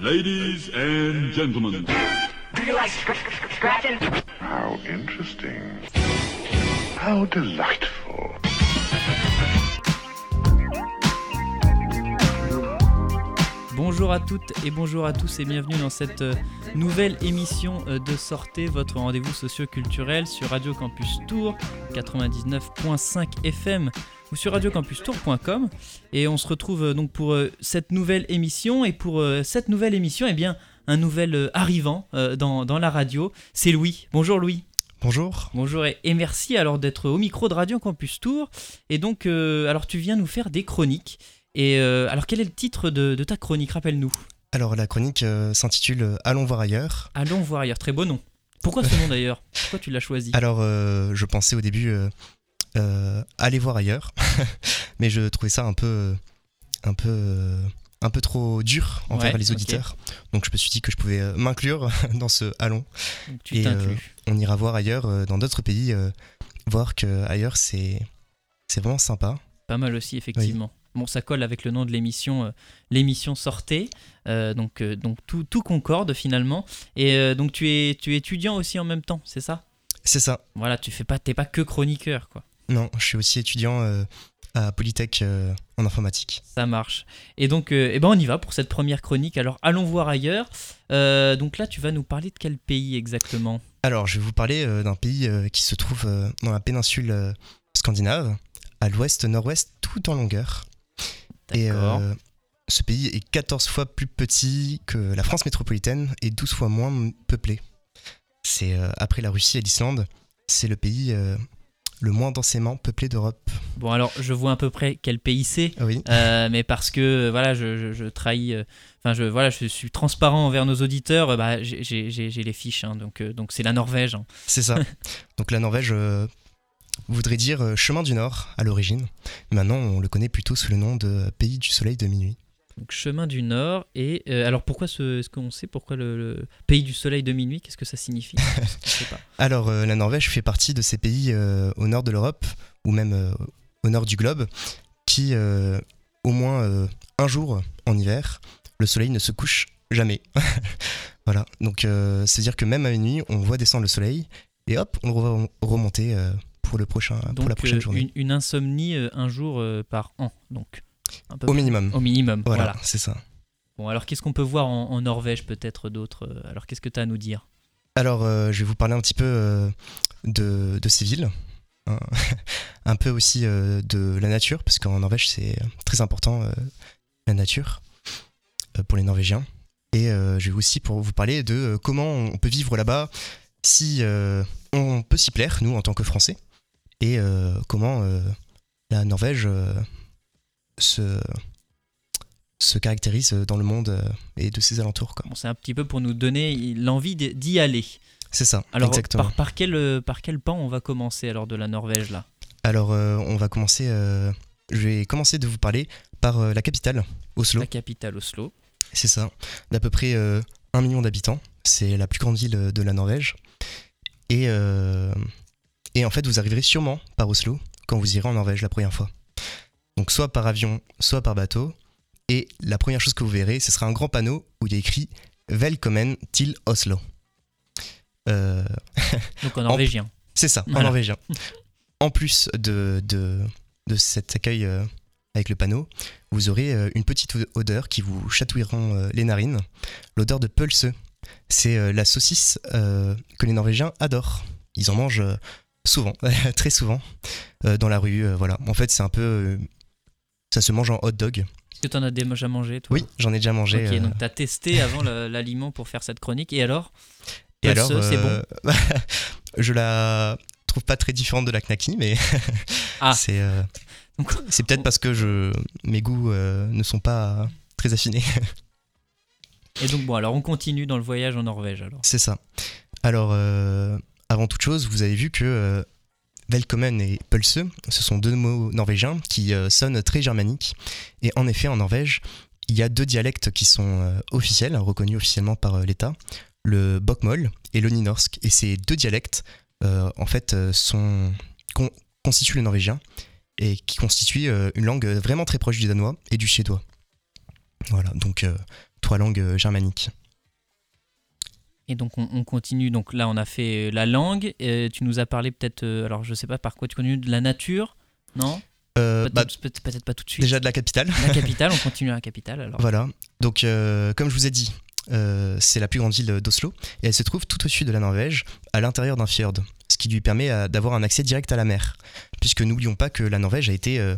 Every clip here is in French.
Ladies and gentlemen. Do you like sc- sc- scratching? How interesting. How delightful. Bonjour à toutes et bonjour à tous et bienvenue dans cette euh, nouvelle émission euh, de Sortez, votre rendez-vous socio-culturel sur Radio Campus Tour 99.5 FM ou sur radiocampustour.com et on se retrouve euh, donc pour euh, cette nouvelle émission et pour euh, cette nouvelle émission eh bien un nouvel arrivant dans, dans la radio, c'est Louis. Bonjour Louis. Bonjour. Bonjour et, et merci alors d'être au micro de Radio Campus Tour. Et donc, euh, alors tu viens nous faire des chroniques. Et euh, alors quel est le titre de, de ta chronique? Rappelle-nous. Alors la chronique euh, s'intitule Allons voir ailleurs. Allons voir ailleurs. Très beau nom. Pourquoi ce nom d'ailleurs? Pourquoi tu l'as choisi? Alors je pensais au début aller voir ailleurs, mais je trouvais ça un peu, un peu, euh, un peu trop dur envers Ouais, les auditeurs. Donc je me suis dit que je pouvais euh, m'inclure dans ce. Donc, Tu Et, euh. On ira voir ailleurs euh, dans d'autres pays, euh, voir que ailleurs c'est, c'est vraiment sympa. Pas mal aussi, effectivement. Bon, ça colle avec le nom de l'émission, euh, l'émission Sortez. Euh, donc, euh, donc tout, tout concorde finalement. Et euh, donc tu es, tu es étudiant aussi en même temps, c'est ça? C'est ça. Voilà, tu fais pas, t'es pas que chroniqueur, quoi. Non, je suis aussi étudiant euh, à Polytech euh, en informatique. Ça marche. Et donc, euh, eh ben on y va pour cette première chronique. Alors, allons voir ailleurs. Donc là, tu vas nous parler de quel pays exactement? Alors, je vais vous parler d'un pays qui se trouve dans la péninsule scandinave, à l'ouest-nord-ouest, tout en longueur. Et D'accord. euh, ce pays est 14 fois plus petit que la France métropolitaine et 12 fois moins peuplé. C'est euh, après la Russie et l'Islande, c'est le pays euh, le moins densément peuplé d'Europe. Bon, alors, je vois à peu près quel pays c'est. Ah oui. Euh, mais parce que voilà, je, je- je trahis, euh, enfin je voilà, je suis transparent envers nos auditeurs. euh, bah, j'ai- les fiches, hein, donc euh, donc c'est la Norvège. hein. C'est ça. Donc la Norvège voudrait dire chemin du Nord à l'origine. Maintenant, on le connaît plutôt sous le nom de pays du soleil de minuit. Donc chemin du Nord. Et euh, alors pourquoi ce, est-ce qu'on sait pourquoi le, le pays du soleil de minuit Qu'est-ce que ça signifie? Je sais pas. Alors, euh, la Norvège fait partie de ces pays euh, au nord de l'Europe, ou même au nord du globe, qui, au moins un jour en hiver, le soleil ne se couche jamais. voilà, donc euh, c'est-à-dire que même à minuit, on voit descendre le soleil, et hop, on le voit remonter pour, le prochain, pour la prochaine journée. une, une insomnie un jour par an. Donc un peu Au minimum. Au minimum. Voilà, Voilà. c'est ça. Bon alors qu'est-ce qu'on peut voir en, en Norvège peut-être d'autres euh, Alors qu'est-ce que tu as à nous dire? Alors, euh, je vais vous parler un petit peu euh, de, de ces villes, hein. un peu aussi euh, de la nature, parce qu'en Norvège, c'est très important, la nature, pour les Norvégiens. Et je vais aussi pour vous parler de comment on peut vivre là-bas si on peut s'y plaire, nous, en tant que Français, et comment la Norvège se, se caractérise dans le monde euh, et de ses alentours. Bon, c'est un petit peu pour nous donner l'envie d'y aller. C'est ça, Alors, exactement. par, par quel, euh, par quel pan on va commencer alors de la Norvège là? Alors, euh, on va commencer. euh, je vais commencer de vous parler par euh, la capitale, Oslo. La capitale Oslo. C'est ça, d'à peu près 1 million d'habitants. C'est la plus grande ville de la Norvège. Et, et en fait, vous arriverez sûrement par Oslo quand vous irez en Norvège la première fois. Donc, soit par avion, soit par bateau. Et la première chose que vous verrez, ce sera un grand panneau où il y a écrit Velkommen til Oslo. Euh, Donc en norvégien. C'est ça, en norvégien. En plus de, de, de cet accueil euh, avec le panneau, vous aurez euh, une petite odeur qui vous chatouilleront les narines, l'odeur de pulse. C'est la saucisse que les Norvégiens adorent. Ils en mangent souvent, très souvent, dans la rue. voilà. En fait, c'est un peu. Ça se mange en hot dog. Est-ce que tu en as déjà mangé toi Oui, j'en ai déjà mangé. Ok, euh, donc tu as testé avant l'aliment pour faire cette chronique. Et alors et alors, c'est euh, je la trouve pas très différente de la knacky, mais Ah. c'est. euh, C'est peut-être parce que je, mes goûts euh, ne sont pas très affinés. Et donc bon, alors on continue dans le voyage en Norvège alors. C'est ça. Alors, euh, avant toute chose, vous avez vu que euh, Velkommen et Pulse, ce sont deux mots norvégiens qui euh, sonnent très germaniques. Et en effet, en Norvège, il y a deux dialectes qui sont euh, officiels, reconnus officiellement par euh, l'État, le bokmål et le nynorsk. Et ces deux dialectes, en fait, sont, con- constituent le norvégien et qui constituent une langue vraiment très proche du danois et du suédois. Voilà, donc trois langues germaniques. Et donc on, on continue. Donc là, on a fait la langue. Et tu nous as parlé peut-être. euh, alors je sais pas par quoi tu continues de la nature, non Euh, Peut-être bah, peut- peut-être pas tout de suite. déjà de la capitale. La capitale. On continue à la capitale. Alors. Voilà. Donc, euh, comme je vous ai dit, euh, c'est la plus grande ville d'Oslo et elle se trouve tout au sud de la Norvège, à l'intérieur d'un fjord, ce qui lui permet euh, d'avoir un accès direct à la mer. Puisque n'oublions pas que la Norvège a été euh,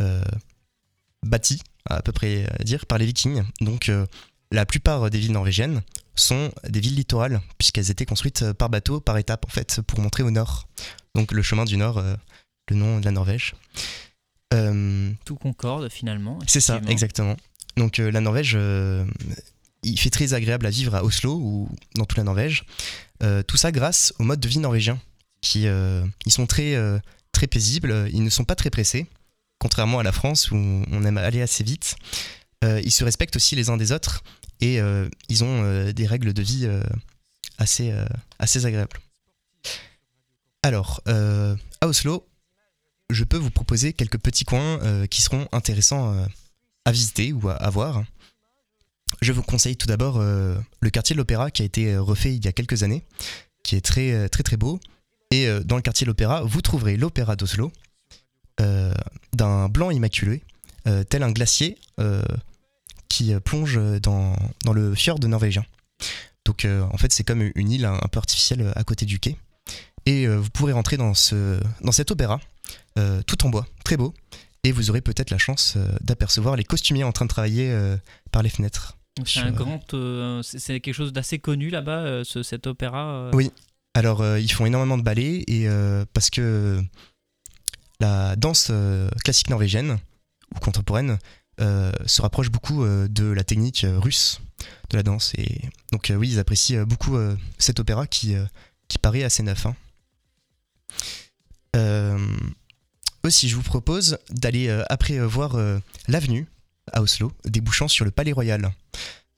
euh, bâtie, à peu près à dire, par les Vikings. Donc, euh, la plupart des villes norvégiennes sont des villes littorales, puisqu'elles étaient construites euh, par bateau, par étapes, en fait, pour montrer au nord. Donc, le chemin du nord, euh, le nom de la Norvège. Euh, Tout concorde finalement. c'est ça, exactement. Donc euh, la Norvège, il fait très agréable à vivre à Oslo ou dans toute la Norvège. Tout ça grâce au mode de vie norvégien, qui ils sont très très paisibles, ils ne sont pas très pressés, contrairement à la France où on aime aller assez vite. Euh, ils se respectent aussi les uns des autres et euh, ils ont euh, des règles de vie assez assez agréables. Alors à Oslo, je peux vous proposer quelques petits coins qui seront intéressants à visiter ou à, voir. Je vous conseille tout d'abord le quartier de l'Opéra qui a été refait il y a quelques années, qui est très très très beau. Et dans le quartier de l'Opéra, vous trouverez l'Opéra d'Oslo, d'un blanc immaculé, tel un glacier qui euh, plonge dans, dans le fjord norvégien. Donc euh, en fait c'est comme une île un, peu artificielle euh, à côté du quai. Et euh, vous pourrez rentrer dans, ce, dans cet opéra, euh, tout en bois, très beau, et vous aurez peut-être la chance d'apercevoir les costumiers en train de travailler par les fenêtres. C'est un grand. c'est quelque chose d'assez connu là-bas, ce- cet opéra. Oui. Alors ils font énormément de ballets et parce que la danse classique norvégienne ou contemporaine euh, se rapproche beaucoup euh, de la technique euh, russe de la danse et donc oui ils apprécient beaucoup cet opéra qui qui paraît assez neuf. hein. Aussi je vous propose d'aller après voir l'avenue à Oslo débouchant sur le Palais Royal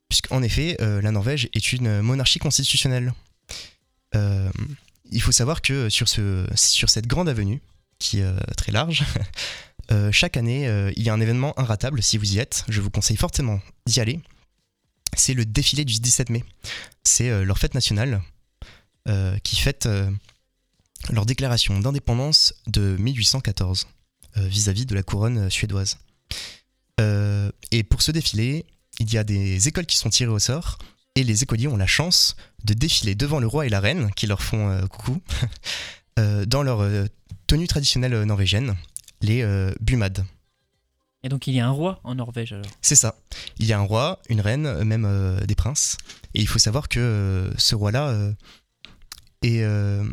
puisqu'en effet la Norvège est une monarchie constitutionnelle. Il faut savoir que sur, ce, sur cette grande avenue, qui est très large, euh, chaque année, euh, il y a un événement inratable si vous y êtes. Je vous conseille fortement d'y aller. C'est le défilé du 17 mai. C'est euh, leur fête nationale qui fête leur déclaration d'indépendance de 1814 euh, vis-à-vis de la couronne suédoise. Et pour ce défilé, il y a des écoles qui sont tirées au sort et les écoliers ont la chance de défiler devant le roi et la reine qui leur font coucou dans leur tenue traditionnelle norvégienne, les euh, bumades. Et donc il y a un roi en Norvège alors. C'est ça. Il y a un roi, une reine, euh, même euh, des princes. Et il faut savoir que euh, ce roi-là euh, euh,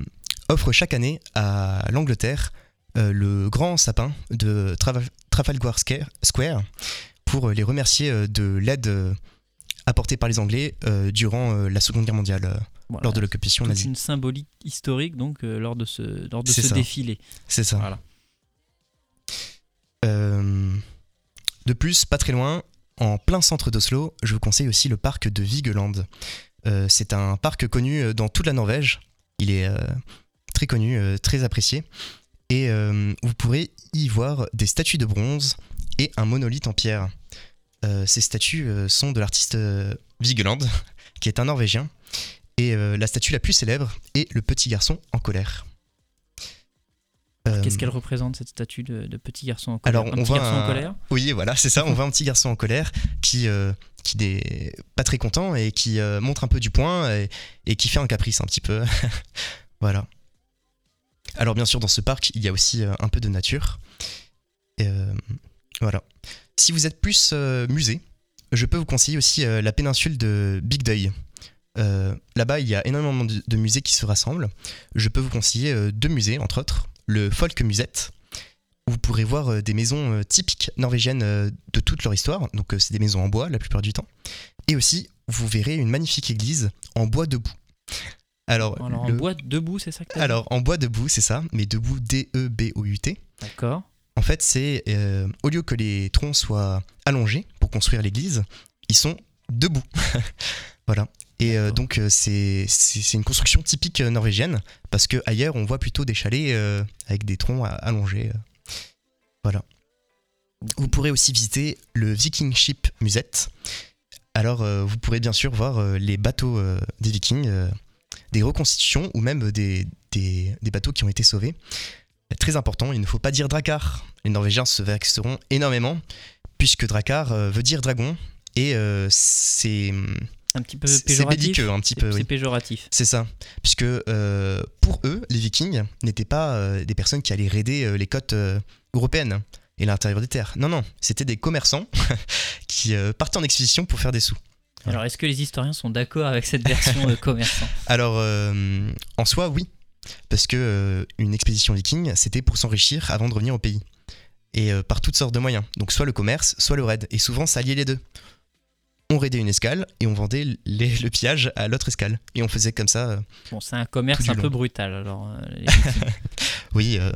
offre chaque année à l'Angleterre euh, le grand sapin de Traf- Trafalgar Square- pour les remercier euh, de l'aide euh, apportée par les Anglais euh, durant euh, la Seconde Guerre mondiale, euh, Voilà. lors de l'occupation nazie. une symbolique historique donc euh, lors de ce, lors de C'est ce défilé. C'est ça. Voilà. Euh, de plus, pas très loin, en plein centre d'Oslo, je vous conseille aussi le parc de Vigeland. Euh, c'est un parc connu euh, dans toute la Norvège. Il est très connu, très apprécié. Et vous pourrez y voir des statues de bronze et un monolithe en pierre. Ces statues sont de l'artiste Vigeland, qui est un Norvégien. Et la statue la plus célèbre est le petit garçon en colère. Euh, Qu'est-ce qu'elle représente cette statue de, de petit garçon en colère Alors, Un on petit voit garçon en un- colère Oui, voilà, c'est ça. On voit un petit garçon en colère qui, euh, qui n'est pas très content et qui euh, montre un peu du poing et, et qui fait un caprice un petit peu. voilà. Alors, bien sûr, dans ce parc, il y a aussi un peu de nature. Et, euh, voilà. Si vous êtes plus euh, musée, je peux vous conseiller aussi euh, la péninsule de Big Deuil. Euh, Là-bas, il y a énormément de, de musées qui se rassemblent. Je peux vous conseiller deux musées, entre autres. Le Folk Musette, où vous pourrez voir euh, des maisons euh, typiques norvégiennes euh, de toute leur histoire. Donc, c'est des maisons en bois la plupart du temps. Et aussi, vous verrez une magnifique église en bois debout. Alors, Alors en bois debout, c'est ça que alors, en bois debout, c'est ça, mais debout D-E-B-O-U-T. D'accord. En fait, c'est euh, au lieu que les troncs soient allongés pour construire l'église, ils sont debout. voilà. Et euh, donc, euh, c'est une construction typique euh, norvégienne, parce que ailleurs, on voit plutôt des chalets euh, avec des troncs allongés. Voilà. Vous pourrez aussi visiter le Viking Ship Musette. Alors, euh, vous pourrez bien sûr voir les bateaux des Vikings, des reconstitutions ou même des, des- des bateaux qui ont été sauvés. Très important, il ne faut pas dire Drakkar. Les Norvégiens se vexeront énormément, puisque Drakkar veut dire dragon, et c'est Un petit peu c'est péjoratif. belliqueux un petit C'est- peu. C'est oui. péjoratif. C'est ça. Puisque euh, pour eux, les Vikings n'étaient pas euh, des personnes qui allaient raider euh, les côtes européennes et l'intérieur des terres. Non, non, c'était des commerçants qui partaient en expédition pour faire des sous. Alors, est-ce que les historiens sont d'accord avec cette version de commerçant Alors, en soi, oui. Parce que une expédition viking, c'était pour s'enrichir avant de revenir au pays. Et par toutes sortes de moyens. Donc, soit le commerce, soit le raid. Et souvent, ça alliait les deux. On raidait une escale et on vendait les- le pillage à l'autre escale. Et on faisait comme ça. euh, Bon, c'est un commerce un peu brutal. Alors, euh, oui, euh,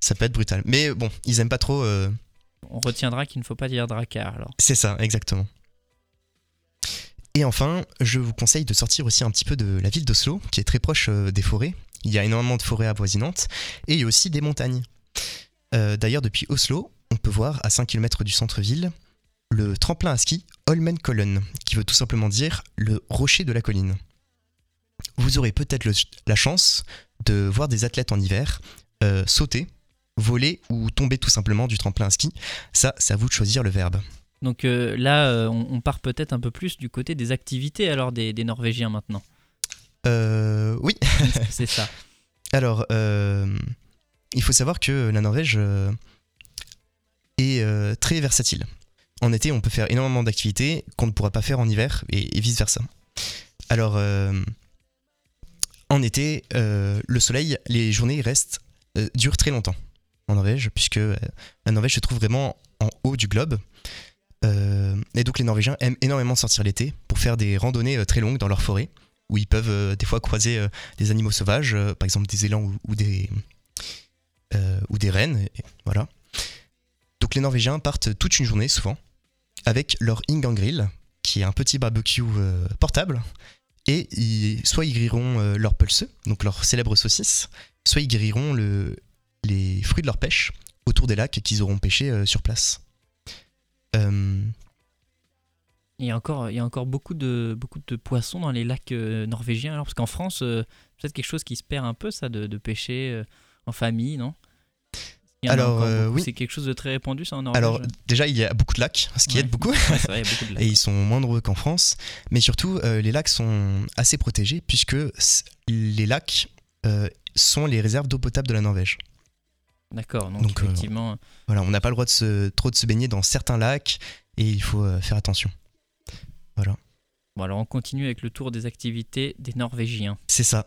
ça peut être brutal. Mais bon, ils aiment pas trop. on retiendra qu'il ne faut pas dire Drakkar. Alors, C'est ça, exactement. Et enfin, je vous conseille de sortir aussi un petit peu de la ville d'Oslo, qui est très proche des forêts. Il y a énormément de forêts avoisinantes, et il y a aussi des montagnes. D'ailleurs, depuis Oslo, on peut voir à 5 km du centre-ville le tremplin à ski Holmenkollen, qui veut tout simplement dire le rocher de la colline. Vous aurez peut-être la chance de voir des athlètes en hiver euh, sauter, voler ou tomber tout simplement du tremplin à ski. Ça, c'est à vous de choisir le verbe. donc euh, là, euh, on, on part peut-être un peu plus du côté des activités alors des, des Norvégiens maintenant. Euh, oui, c'est ça. alors, euh, il faut savoir que la Norvège est très versatile. En été, on peut faire énormément d'activités qu'on ne pourra pas faire en hiver et, vice-versa. Alors, euh, en été, euh, le soleil, les journées restent, euh, durent très longtemps en Norvège, puisque euh, la Norvège se trouve vraiment en haut du globe. Et donc les Norvégiens aiment énormément sortir l'été pour faire des randonnées très longues dans leur forêt, où ils peuvent des fois croiser des animaux sauvages, par exemple des élans ou, des, ou des rennes. voilà. Donc les Norvégiens partent toute une journée souvent avec leur Ingangrill, qui est un petit barbecue euh, portable, et soit ils grilleront euh, leur pulse, donc leur célèbre saucisse, soit ils grilleront le, les fruits de leur pêche autour des lacs qu'ils auront pêchés euh, sur place. Il y a encore, il y a encore beaucoup, de, beaucoup de poissons dans les lacs norvégiens. Alors, parce qu'en France, c'est peut-être quelque chose qui se perd un peu, ça, de, pêcher en famille, non? en Alors, euh, oui. C'est quelque chose de très répandu, ça, en Norvège alors déjà il y a beaucoup de lacs, ce qui Ouais. aide beaucoup. Ouais, c'est vrai, il y a beaucoup de lacs. et ils sont moins nombreux qu'en France. Mais surtout, euh, les lacs sont assez protégés puisque les lacs euh, sont les réserves d'eau potable de la Norvège. D'accord, donc, Donc, effectivement, Voilà, on n'a pas le droit de se, trop de se baigner dans certains lacs et il faut faire attention. bon, alors on continue avec le tour des activités des Norvégiens. C'est ça.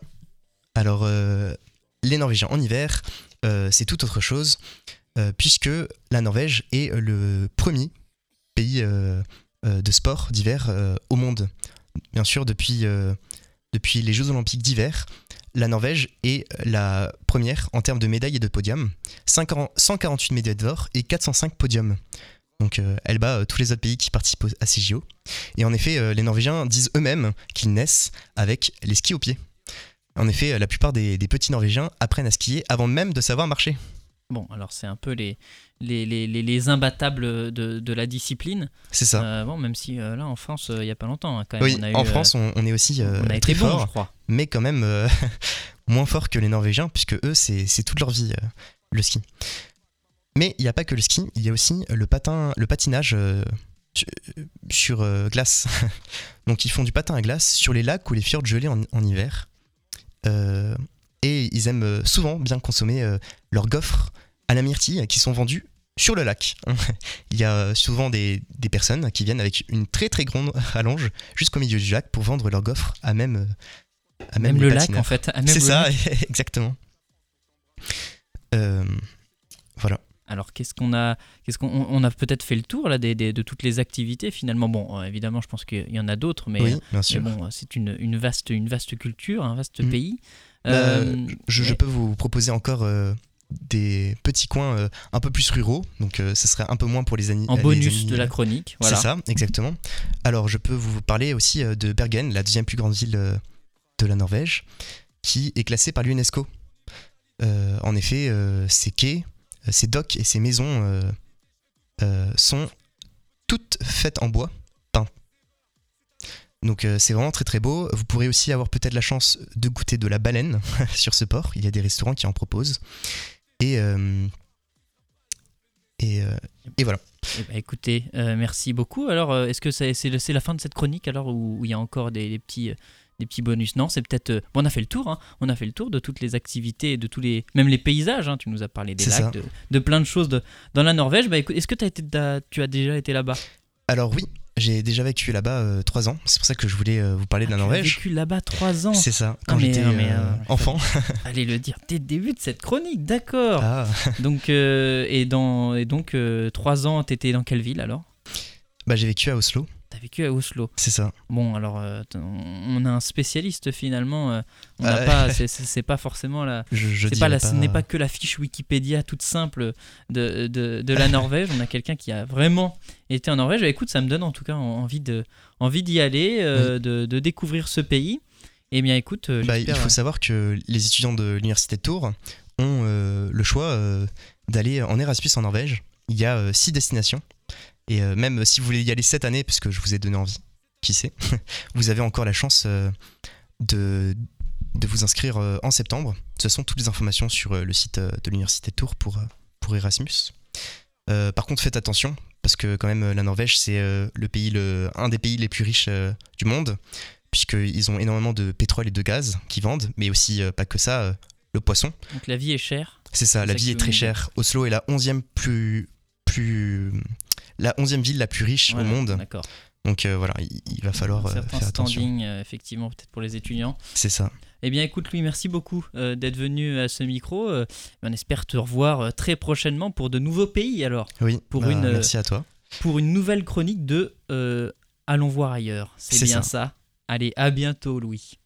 Alors, les Norvégiens en hiver, c'est tout autre chose, euh, puisque la Norvège est le premier pays euh, euh, de sport d'hiver euh, au monde. Bien sûr, depuis, euh, les Jeux Olympiques d'hiver, la Norvège est la première en termes de médailles et de podiums. 50 148 médailles d'or et 405 podiums. Donc euh, elle bat euh, tous les autres pays qui participent à ces JO. Et en effet, euh, les Norvégiens disent eux-mêmes qu'ils naissent avec les skis aux pieds. En effet, euh, la plupart des, des petits Norvégiens apprennent à skier avant même de savoir marcher. Bon, alors c'est un peu les, les, les, les- les imbattables de, de la discipline. C'est ça. Euh, bon, même si euh, là, en France, euh, il n'y a pas longtemps, hein, quand même, oui, on a en euh, France, on, on est aussi euh, on a très bon, fort, je crois. mais quand même euh, moins fort que les Norvégiens, puisque eux, c'est c'est toute leur vie, euh, le ski. Mais il n'y a pas que le ski, il y a aussi le, patin, le patinage euh, sur, euh, glace. Donc ils font du patin à glace sur les lacs ou les fjords gelés en, en hiver. Euh, et ils aiment euh, souvent bien consommer euh, leurs gaufres à la myrtille qui sont vendus sur le lac. Il y a souvent des, des personnes qui viennent avec une très très grande rallonge jusqu'au milieu du lac pour vendre leurs gaufres à même, à Même, même, le lac, en fait. C'est ça, exactement. Euh, voilà. Alors, qu'est-ce qu'on a Qu'est-ce qu'on on- a peut-être fait le tour là des, des- de toutes les activités finalement. Bon, euh, évidemment, je pense qu'il y en a d'autres, mais, oui, euh, mais bon, c'est une, une vaste, une vaste culture, un vaste Mm. pays. Bah, Euh, je, peux vous proposer encore euh, des petits coins euh, un peu plus ruraux, donc ça serait un peu moins pour les amis. en bonus de la chronique, voilà. C'est ça, exactement. Alors, je peux vous parler aussi de Bergen, la deuxième plus grande ville de la Norvège, qui est classée par l'UNESCO. En effet, ses quais, euh, ses docks et ses maisons euh, euh, sont toutes faites en bois peint. Donc c'est vraiment très très beau. Vous pourrez aussi avoir peut-être la chance de goûter de la baleine sur ce port. Il y a des restaurants qui en proposent. Et, et, voilà. Eh ben, écoutez, merci beaucoup. Alors, est-ce que c'est la fin de cette chronique alors où il y a encore des, petits, des petits bonus Non, c'est peut-être. euh, bon, on a fait le tour. hein. On a fait le tour de toutes les activités, de tous les, même les paysages. hein. Tu nous as parlé des lacs, de, de plein de choses de- dans la Norvège. Bah, écoute, est-ce que as été, tu as déjà été là-bas? Alors oui, j'ai déjà vécu là-bas euh, trois ans. C'est pour ça que je voulais euh, vous parler de la Ah, as Norvège. vécu là-bas trois ans. C'est ça, quand Ah, mais- j'étais ah, euh, enfant. Allez le dire dès le début de cette chronique, d'accord. Ah. Donc, et, dans, et donc, euh, trois ans, t'étais dans quelle ville alors? Bah, j'ai vécu à Oslo, T'as vécu à Oslo. c'est ça. Bon, alors, euh, on a un spécialiste finalement. euh, on n'a pas, c'est- pas forcément la. Je, je c'est pas la, Ce n'est pas que la fiche Wikipédia toute simple de, de, de la Norvège. On a quelqu'un qui a vraiment été en Norvège. Et écoute, ça me donne en tout cas en- envie de envie d'y aller, euh, de, de découvrir ce pays. Eh bien, écoute, euh, Bah, il faut savoir que les étudiants de l'université de Tours ont euh, le choix euh, d'aller en Erasmus en Norvège. Il y a euh, six destinations. Et euh, même si vous voulez y aller cette année, puisque je vous ai donné envie, qui sait, vous avez encore la chance euh, de, de vous inscrire euh, en septembre. Ce sont toutes les informations sur le site de l'université de Tours pour, pour Erasmus. Par contre, faites attention, parce que quand même, la Norvège, c'est le pays, le, un des pays les plus riches du monde puisqu'ils ont énormément de pétrole et de gaz qui vendent, mais aussi pas que ça, le poisson. Donc la vie est chère. C'est ça, la vie est très chère. Oslo est la 11e plus, plus la 11e ville la plus riche Voilà, au monde. D'accord. Donc euh, voilà, il, il va falloir Un euh, certain faire attention. standing, euh, effectivement, peut-être pour les étudiants. C'est ça. Eh bien, écoute, Louis, merci beaucoup euh, d'être venu à ce micro. Euh, on espère te revoir très prochainement pour de nouveaux pays, alors, Oui, Pour bah, une, merci à toi. pour une nouvelle chronique de Allons voir ailleurs. C'est C'est bien ça. ça. Allez, à bientôt, Louis.